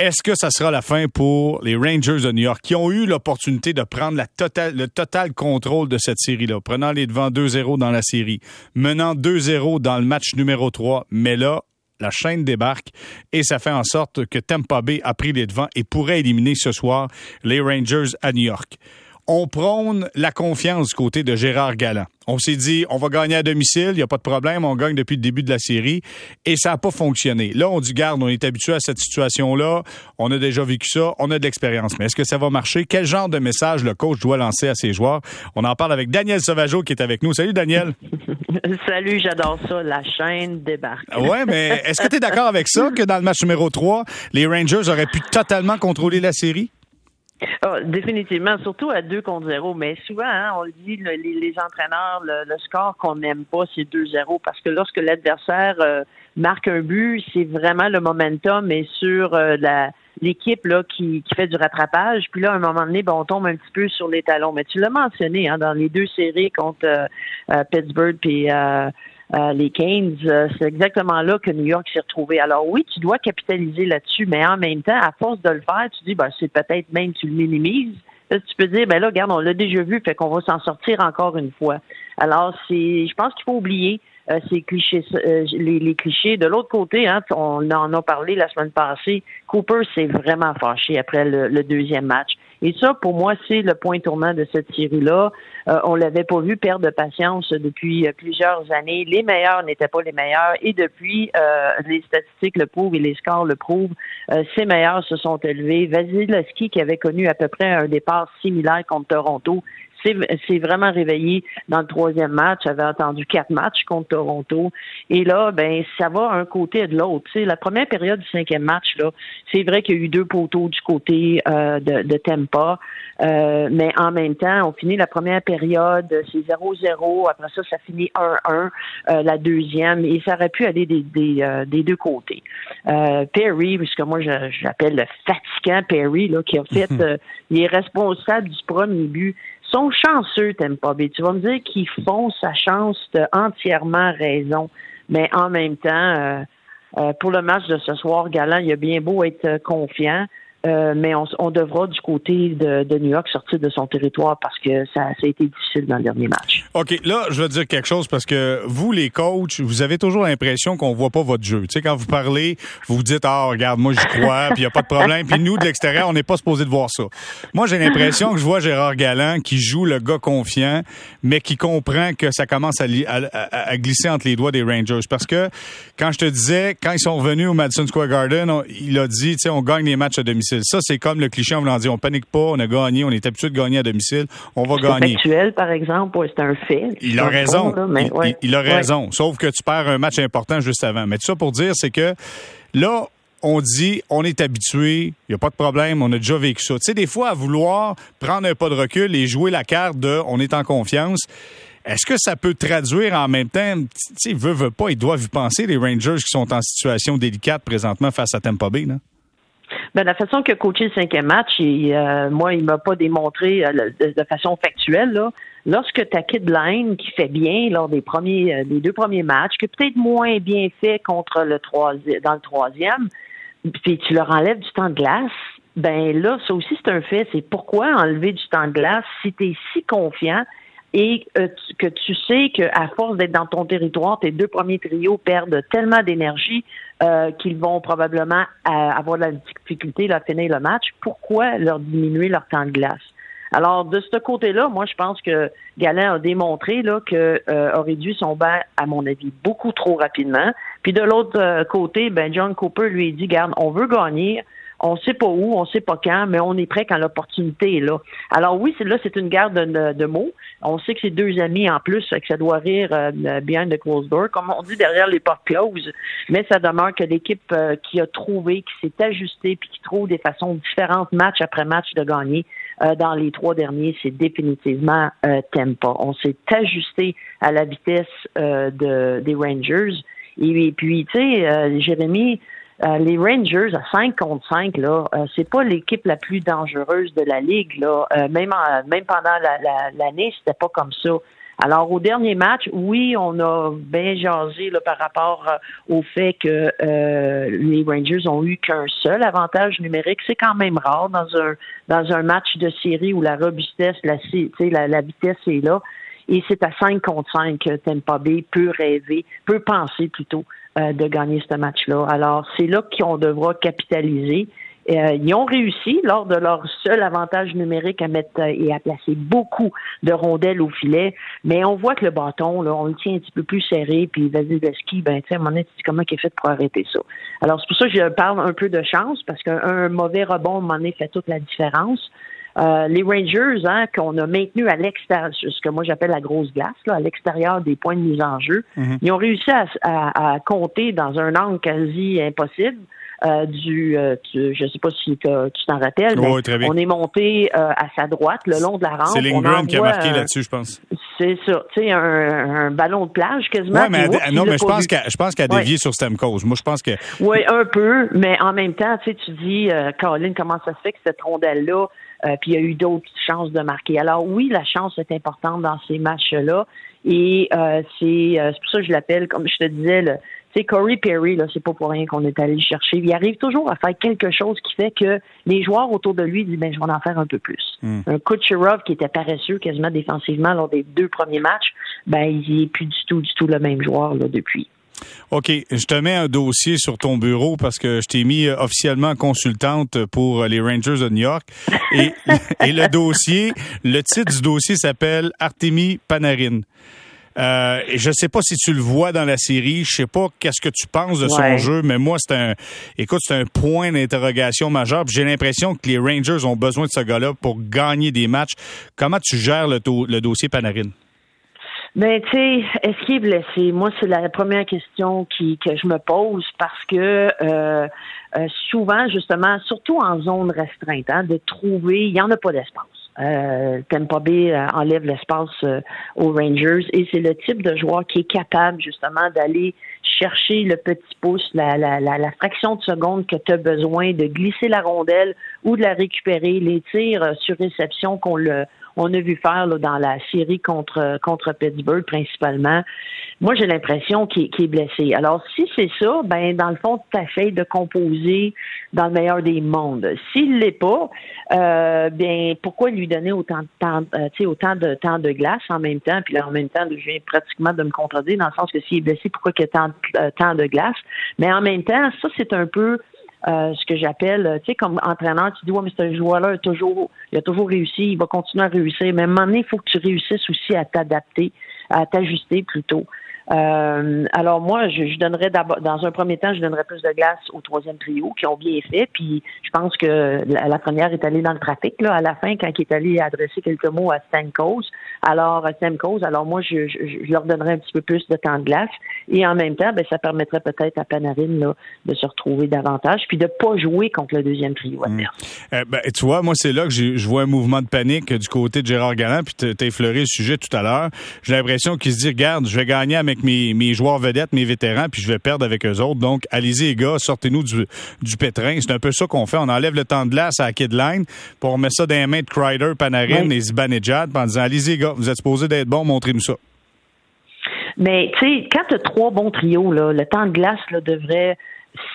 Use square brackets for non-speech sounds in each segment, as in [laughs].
est-ce que ça sera la fin pour les Rangers de New York qui ont eu l'opportunité de prendre le total contrôle de cette série-là, prenant les devants 2-0 dans la série, menant 2-0 dans le match numéro 3, mais là, la chaîne débarque et ça fait en sorte que Tampa Bay a pris les devants et pourrait éliminer ce soir les Rangers à New York on prône la confiance du côté de Gérard Galland. On s'est dit, on va gagner à domicile, il n'y a pas de problème, on gagne depuis le début de la série, et ça n'a pas fonctionné. Là, on dit, garde, on est habitué à cette situation-là, on a déjà vécu ça, on a de l'expérience, mais est-ce que ça va marcher? Quel genre de message le coach doit lancer à ses joueurs? On en parle avec Daniel Sauvageau qui est avec nous. Salut, Daniel. [laughs] Salut, j'adore ça, la chaîne débarque. ouais, mais est-ce que tu es d'accord avec ça, que dans le match numéro 3, les Rangers auraient pu totalement contrôler la série? Ah, définitivement, surtout à 2 contre 0. Mais souvent, hein, on le dit, les, entraîneurs, le, score qu'on n'aime pas, c'est 2-0 parce que lorsque l'adversaire euh, marque un but, c'est vraiment le momentum et sur euh, la l'équipe là qui, qui fait du rattrapage. Puis là, à un moment donné, ben, on tombe un petit peu sur les talons. Mais tu l'as mentionné hein, dans les deux séries contre euh, Pittsburgh puis euh, les Canes, euh, c'est exactement là que New York s'est retrouvé. Alors oui, tu dois capitaliser là-dessus, mais en même temps, à force de le faire, tu dis, ben, c'est peut-être même tu le minimises. tu peux dire, ben là, regarde, on l'a déjà vu, fait qu'on va s'en sortir encore une fois. Alors, c'est, je pense qu'il faut oublier euh, ces clichés, euh, les, clichés. De l'autre côté, hein, on en a parlé la semaine passée, Cooper s'est vraiment fâché après le, deuxième match. Et ça, pour moi, c'est le point tournant de cette série-là. Euh, on l'avait pas vu perdre de patience depuis plusieurs années. Les meilleurs n'étaient pas les meilleurs. Et depuis, les statistiques le prouvent et les scores le prouvent, ces meilleurs se sont élevés. Vasilevski, qui avait connu à peu près un départ similaire contre Toronto, c'est vraiment réveillé dans le troisième match. J'avais entendu quatre matchs contre Toronto. Et là, ben, ça va un côté et de l'autre. La première période du cinquième match, là, c'est vrai qu'il y a eu deux poteaux du côté euh, de, de Tampa. Euh, mais en même temps, on finit la première période, c'est 0-0. Après ça, ça finit 1-1, euh, la deuxième. Et ça aurait pu aller des, des, des deux côtés. Perry, puisque moi, j'appelle le fatigant Perry, là, qui a fait, [laughs] il est responsable du premier but sont chanceux, t'aimes pas Tu vas me dire qu'ils font sa chance, entièrement raison. Mais en même temps, euh, euh, pour le match de ce soir, Galant, il a bien beau être confiant. Euh, mais on, devra du côté de, New York sortir de son territoire parce que ça, a été difficile dans le dernier match. OK, là, je veux dire quelque chose parce que vous, les coachs, vous avez toujours l'impression qu'on voit pas votre jeu. Tu sais, quand vous parlez, vous vous dites, ah, regarde, moi, j'y crois, puis il n'y a pas de problème. Puis nous, de l'extérieur, on n'est pas supposé de voir ça. Moi, j'ai l'impression que je vois Gérard Galland qui joue le gars confiant, mais qui comprend que ça commence à, à, glisser entre les doigts des Rangers. Parce que quand je te disais, quand ils sont revenus au Madison Square Garden, il a dit, tu sais, on gagne les matchs à domicile. Ça, c'est comme le cliché en voulant dire on panique pas, on a gagné, on est habitué de gagner à domicile, on va gagner. Actuel, par exemple, c'est un fait. Il a raison. il, a raison. Sauf que tu perds un match important juste avant. Mais tout ça pour dire, c'est que là, on dit, on est habitué, il n'y a pas de problème, on a déjà vécu ça. Tu sais, des fois, à vouloir prendre un pas de recul et jouer la carte de on est en confiance, est-ce que ça peut traduire en même temps, tu sais, veut, veut pas, ils doivent y penser, les Rangers qui sont en situation délicate présentement face à Tampa Bay, là? Ben, la façon que coaché le cinquième match, et, euh, moi, il m'a pas démontré euh, de, façon factuelle. Là, lorsque ta kid line qui fait bien lors des premiers, euh, des deux premiers matchs, que peut-être moins bien fait contre le troisième, dans le troisième, puis tu leur enlèves du temps de glace, ben là, ça aussi c'est un fait. C'est pourquoi enlever du temps de glace si tu es si confiant et que tu sais qu'à force d'être dans ton territoire, tes deux premiers trios perdent tellement d'énergie euh, qu'ils vont probablement euh, avoir de la difficulté à finir le match, pourquoi leur diminuer leur temps de glace? Alors, de ce côté-là, moi, je pense que Galin a démontré là, que euh, a réduit son banc, à mon avis, beaucoup trop rapidement. Puis de l'autre côté, ben John Cooper lui dit, garde, on veut gagner, on sait pas où, on sait pas quand, mais on est prêt quand l'opportunité est là. Alors oui, c'est là, c'est une guerre de, mots. On sait que c'est deux amis en plus, que ça doit rire euh, bien de closed door, comme on dit derrière les portes closes. Mais ça demeure que l'équipe euh, qui a trouvé, qui s'est ajustée, puis qui trouve des façons différentes, match après match, de gagner. Euh, dans les trois derniers, c'est définitivement euh, Tempa. On s'est ajusté à la vitesse de, des Rangers. Et, puis, tu sais, Jérémy, euh, les Rangers à 5 contre 5, là, euh, c'est pas l'équipe la plus dangereuse de la ligue. Là. Euh, même, même pendant l'année, la, la, c'était pas comme ça. Alors, au dernier match, oui, on a bien jasé là, par rapport au fait que les Rangers ont eu qu'un seul avantage numérique. C'est quand même rare dans un dans un match de série où la robustesse, la, la, vitesse est là. Et c'est à 5 contre 5 que Tampa Bay peut rêver, peut penser plutôt euh, de gagner ce match-là. Alors, c'est là qu'on devra capitaliser. Euh, ils ont réussi lors de leur seul avantage numérique à mettre euh, et à placer beaucoup de rondelles au filet, mais on voit que le bâton, on le tient un petit peu plus serré, puis Vasilevski, ben, tu sais, à un moment donné, comment il est fait pour arrêter ça. Alors, c'est pour ça que je parle un peu de chance, parce qu'un mauvais rebond, à fait toute la différence. Euh, les Rangers, hein, qu'on a maintenu à l'extérieur, ce que moi j'appelle la grosse glace, là, à l'extérieur des points de mise en jeu, mhm. ils ont réussi à, à, compter dans un angle quasi impossible euh, du, euh, je sais pas si tu t'en rappelles, mais on est monté euh, à sa droite le long de la rampe. C'est Lindgren qui a marqué là-dessus, je pense. C'est ça, tu sais, un, un, ballon de plage quasiment. Ouais, mais non, mais je pense, je pense qu'elle a dévié sur Stamkos. Moi, je pense que. Oui, un peu, mais en même temps, tu tu dis, Caroline, comment ça se fait que cette rondelle-là, puis il y a eu d'autres chances de marquer. Alors oui, la chance est importante dans ces matchs-là, et c'est pour ça que je l'appelle, comme je te disais, le c'est Corey Perry, là, c'est pas pour rien qu'on est allé le chercher. Il arrive toujours à faire quelque chose qui fait que les joueurs autour de lui disent, ben, je vais en faire un peu plus. Hmm. Un Kucherov qui était paresseux quasiment défensivement lors des deux premiers matchs, ben, il est plus du tout, du tout le même joueur, là, depuis. OK, je te mets un dossier sur ton bureau parce que je t'ai mis euh, officiellement consultante pour euh, les Rangers de New York. Et, [laughs] et le dossier, le titre du dossier s'appelle Artemi Panarin. Euh, je ne sais pas si tu le vois dans la série. Je sais pas qu'est-ce que tu penses de son jeu, mais moi, c'est un, écoute, c'est un point d'interrogation majeur. J'ai l'impression que les Rangers ont besoin de ce gars-là pour gagner des matchs. Comment tu gères le, le dossier Panarin? Ben, tu sais, est-ce qu'il est blessé? Moi, c'est la première question qui, que je me pose parce que euh, euh, souvent, justement, surtout en zone restreinte, hein, de trouver, il n'y en a pas d'espace. Euh, Tampa Bay euh, enlève l'espace euh, aux Rangers et c'est le type de joueur qui est capable justement d'aller chercher le petit pouce, la, la, la, la fraction de seconde que tu as besoin de glisser la rondelle ou de la récupérer, les tirs sur réception qu'on le on a vu faire là, dans la série contre contre Pittsburgh principalement. Moi, j'ai l'impression qu'il est blessé. Alors, si c'est ça, ben dans le fond, tu essaies de composer dans le meilleur des mondes. S'il l'est pas, euh, bien pourquoi lui donner autant de temps, euh, autant de temps de glace en même temps, puis là en même temps, je viens pratiquement de me contredire dans le sens que s'il est blessé, pourquoi qu'il y a tant euh, temps de glace Mais en même temps, ça c'est un peu euh, ce que j'appelle, tu sais, comme entraîneur, tu dis, ouais, mais ce joueur-là toujours, il a toujours réussi, il va continuer à réussir. Mais à un moment donné, il faut que tu réussisses aussi à t'adapter, à t'ajuster plutôt. Euh, alors moi, je, je donnerais d'abord, dans un premier temps, je donnerais plus de glace au troisième trio qui ont bien fait. Puis je pense que la, première est allée dans le trafic là à la fin quand il est allé adresser quelques mots à Stamkos. Alors Stamkos, alors moi je, je, leur donnerais un petit peu plus de temps de glace et en même temps, ben ça permettrait peut-être à Panarin là de se retrouver davantage puis de pas jouer contre le deuxième trio mmh. euh, ben, tu vois, moi c'est là que je vois un mouvement de panique du côté de Gérard Galland. Puis t'as effleuré le sujet tout à l'heure. J'ai l'impression qu'il se dit regarde, je vais gagner avec mes, joueurs vedettes, mes vétérans, puis je vais perdre avec eux autres. Donc, allez-y, les gars, sortez-nous du, du pétrin. C'est un peu ça qu'on fait. On enlève le temps de glace à la Kidline, pour on met ça dans les mains de Kreider, Panarin et Zibanejad, en disant, allez-y, les gars, vous êtes supposés d'être bons, montrez-nous ça. Mais, tu sais, quand tu as trois bons trios, là, le temps de glace là, devrait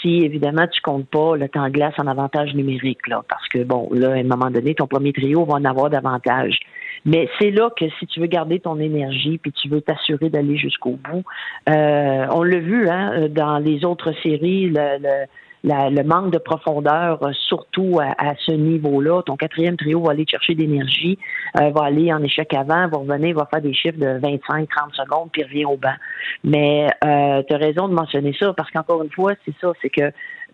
si évidemment tu comptes pas le temps de glace en avantage numérique, là, parce que bon, là, à un moment donné, ton premier trio va en avoir davantage. Mais c'est là que si tu veux garder ton énergie puis tu veux t'assurer d'aller jusqu'au bout, euh, on l'a vu hein, dans les autres séries, le, le le manque de profondeur, euh, surtout à, ce niveau-là. Ton quatrième trio va aller chercher d'énergie, euh, va aller en échec avant, va revenir, va faire des chiffres de 25-30 secondes, puis revient au banc. Mais euh, tu as raison de mentionner ça, parce qu'encore une fois, c'est ça, c'est que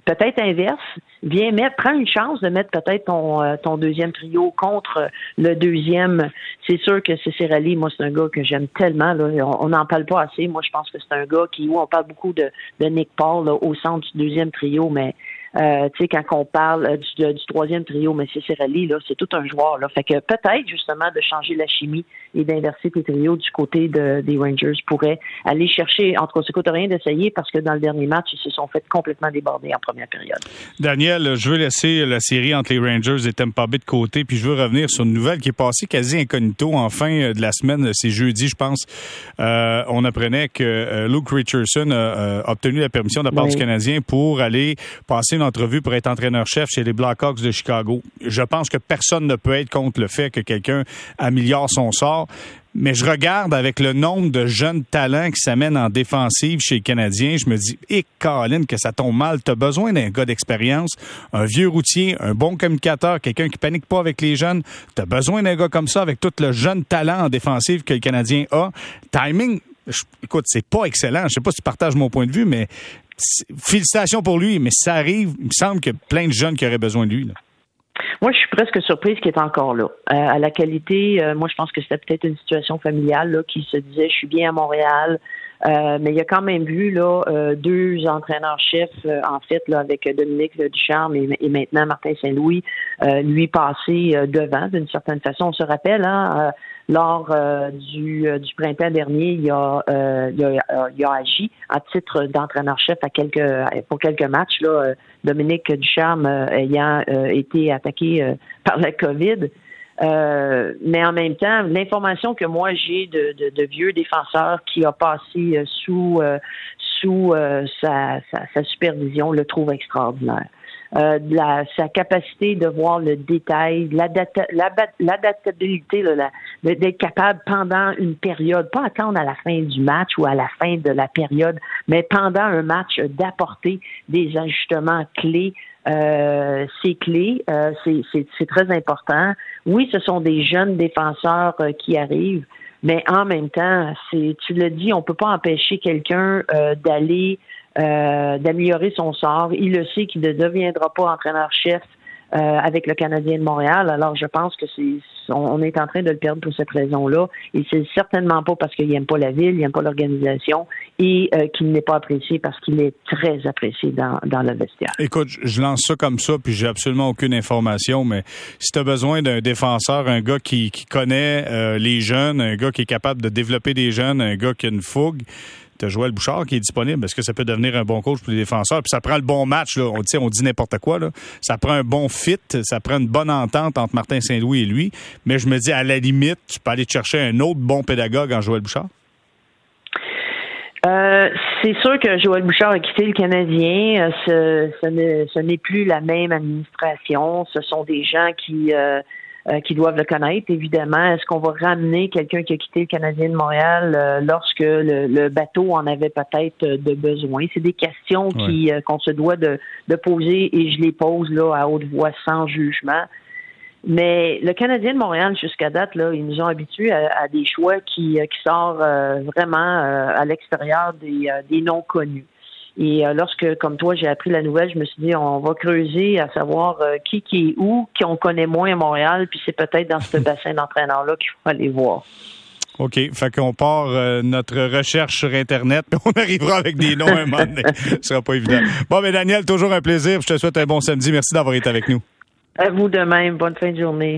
peut-être inverse, viens mettre, prends une chance de mettre peut-être ton, euh, ton deuxième trio contre le deuxième. C'est sûr que c'est Rally, moi c'est un gars que j'aime tellement. Là. On n'en parle pas assez. Moi je pense que c'est un gars qui, où on parle beaucoup de, de Nick Paul au centre du deuxième trio, mais Euh, tu sais, quand on parle du, du troisième trio, mais c'est là, c'est tout un joueur. Là. Fait que peut-être justement de changer la chimie et d'inverser tes trios du côté de, des Rangers pourrait aller chercher, entre autres, ça rien d'essayer parce que dans le dernier match, ils se sont fait complètement déborder en première période. Daniel, je veux laisser la série entre les Rangers et Tampa Bay de côté, puis je veux revenir sur une nouvelle qui est passée quasi incognito en fin de la semaine. C'est jeudi, je pense. Euh, on apprenait que euh, Luke Richardson a, obtenu la permission de la part du Canadien pour aller passer une entrevue pour être entraîneur-chef chez les Blackhawks de Chicago. Je pense que personne ne peut être contre le fait que quelqu'un améliore son sort. Mais je regarde avec le nombre de jeunes talents qui s'amènent en défensive chez les Canadiens, je me dis, hé, Colin, que ça tombe mal. Tu as besoin d'un gars d'expérience, un vieux routier, un bon communicateur, quelqu'un qui panique pas avec les jeunes. Tu as besoin d'un gars comme ça avec tout le jeune talent en défensive que le Canadien a. Timing, écoute, c'est pas excellent. Je sais pas si tu partages mon point de vue, mais félicitations pour lui. Mais ça arrive, il me semble qu'il y a plein de jeunes qui auraient besoin de lui. Moi, je suis presque surprise qu'il est encore là. Euh, à la qualité, euh, moi, je pense que c'était peut-être une situation familiale qui se disait, je suis bien à Montréal. Euh, mais il y a quand même vu là deux entraîneurs-chefs, en fait, là, avec Dominique Ducharme et, maintenant Martin Saint-Louis, lui passer devant d'une certaine façon. On se rappelle, hein, lors euh, du, euh, du printemps dernier, il a, euh, il a, il a agi à titre d'entraîneur-chef à quelques pour quelques matchs. Là, Dominique Ducharme ayant été attaqué par la COVID. Mais en même temps, l'information que moi j'ai de, de, de, vieux défenseurs qui a passé sous sous sa, sa, sa, supervision le trouve extraordinaire euh, la, sa capacité de voir le détail, l'adaptabilité, d'être capable pendant une période, pas attendre à la fin du match ou à la fin de la période, mais pendant un match d'apporter des ajustements clés. Euh, c'est clé, euh, c'est très important. Oui, ce sont des jeunes défenseurs euh, qui arrivent, mais en même temps, c'est tu le dis, on peut pas empêcher quelqu'un euh, d'aller euh, d'améliorer son sort. Il le sait qu'il ne deviendra pas entraîneur-chef euh, avec le Canadien de Montréal. Alors, je pense que c'est on, est en train de le perdre pour cette raison-là. Et c'est certainement pas parce qu'il n'aime pas la ville, il n'aime pas l'organisation et euh, qu'il n'est pas apprécié parce qu'il est très apprécié dans, dans le vestiaire. Écoute, je lance ça comme ça, puis j'ai absolument aucune information, mais si tu as besoin d'un défenseur, un gars qui, qui connaît les jeunes, un gars qui est capable de développer des jeunes, un gars qui a une fougue, T'as Joël Bouchard qui est disponible. Est-ce que ça peut devenir un bon coach pour les défenseurs? Puis ça prend le bon match. Là. On, on dit n'importe quoi. Là. Ça prend un bon fit. Ça prend une bonne entente entre Martin Saint-Louis et lui. Mais je me dis, à la limite, tu peux aller chercher un autre bon pédagogue en Joël Bouchard? Euh, c'est sûr que Joël Bouchard a quitté le Canadien. Euh, ce, n'est plus la même administration. Ce sont des gens qui euh, euh, qui doivent le connaître, évidemment. Est-ce qu'on va ramener quelqu'un qui a quitté le Canadien de Montréal euh, lorsque le, bateau en avait peut-être euh, de besoin? C'est des questions qui qu'on se doit de, poser et je les pose là à haute voix sans jugement. Mais le Canadien de Montréal, jusqu'à date, là, ils nous ont habitués à, des choix qui, qui sortent vraiment à l'extérieur des, des non connus. Et euh, lorsque, comme toi, j'ai appris la nouvelle, je me suis dit, on va creuser à savoir euh, qui qui est où, qui on connaît moins à Montréal, puis c'est peut-être dans ce [laughs] bassin d'entraîneurs-là qu'il faut aller voir. OK. Fait qu'on part euh, notre recherche sur Internet, puis on arrivera avec des noms un moment donné. [laughs] Ce sera pas évident. Bon, mais Daniel, toujours un plaisir. Je te souhaite un bon samedi. Merci d'avoir été avec nous. À vous de même. Bonne fin de journée.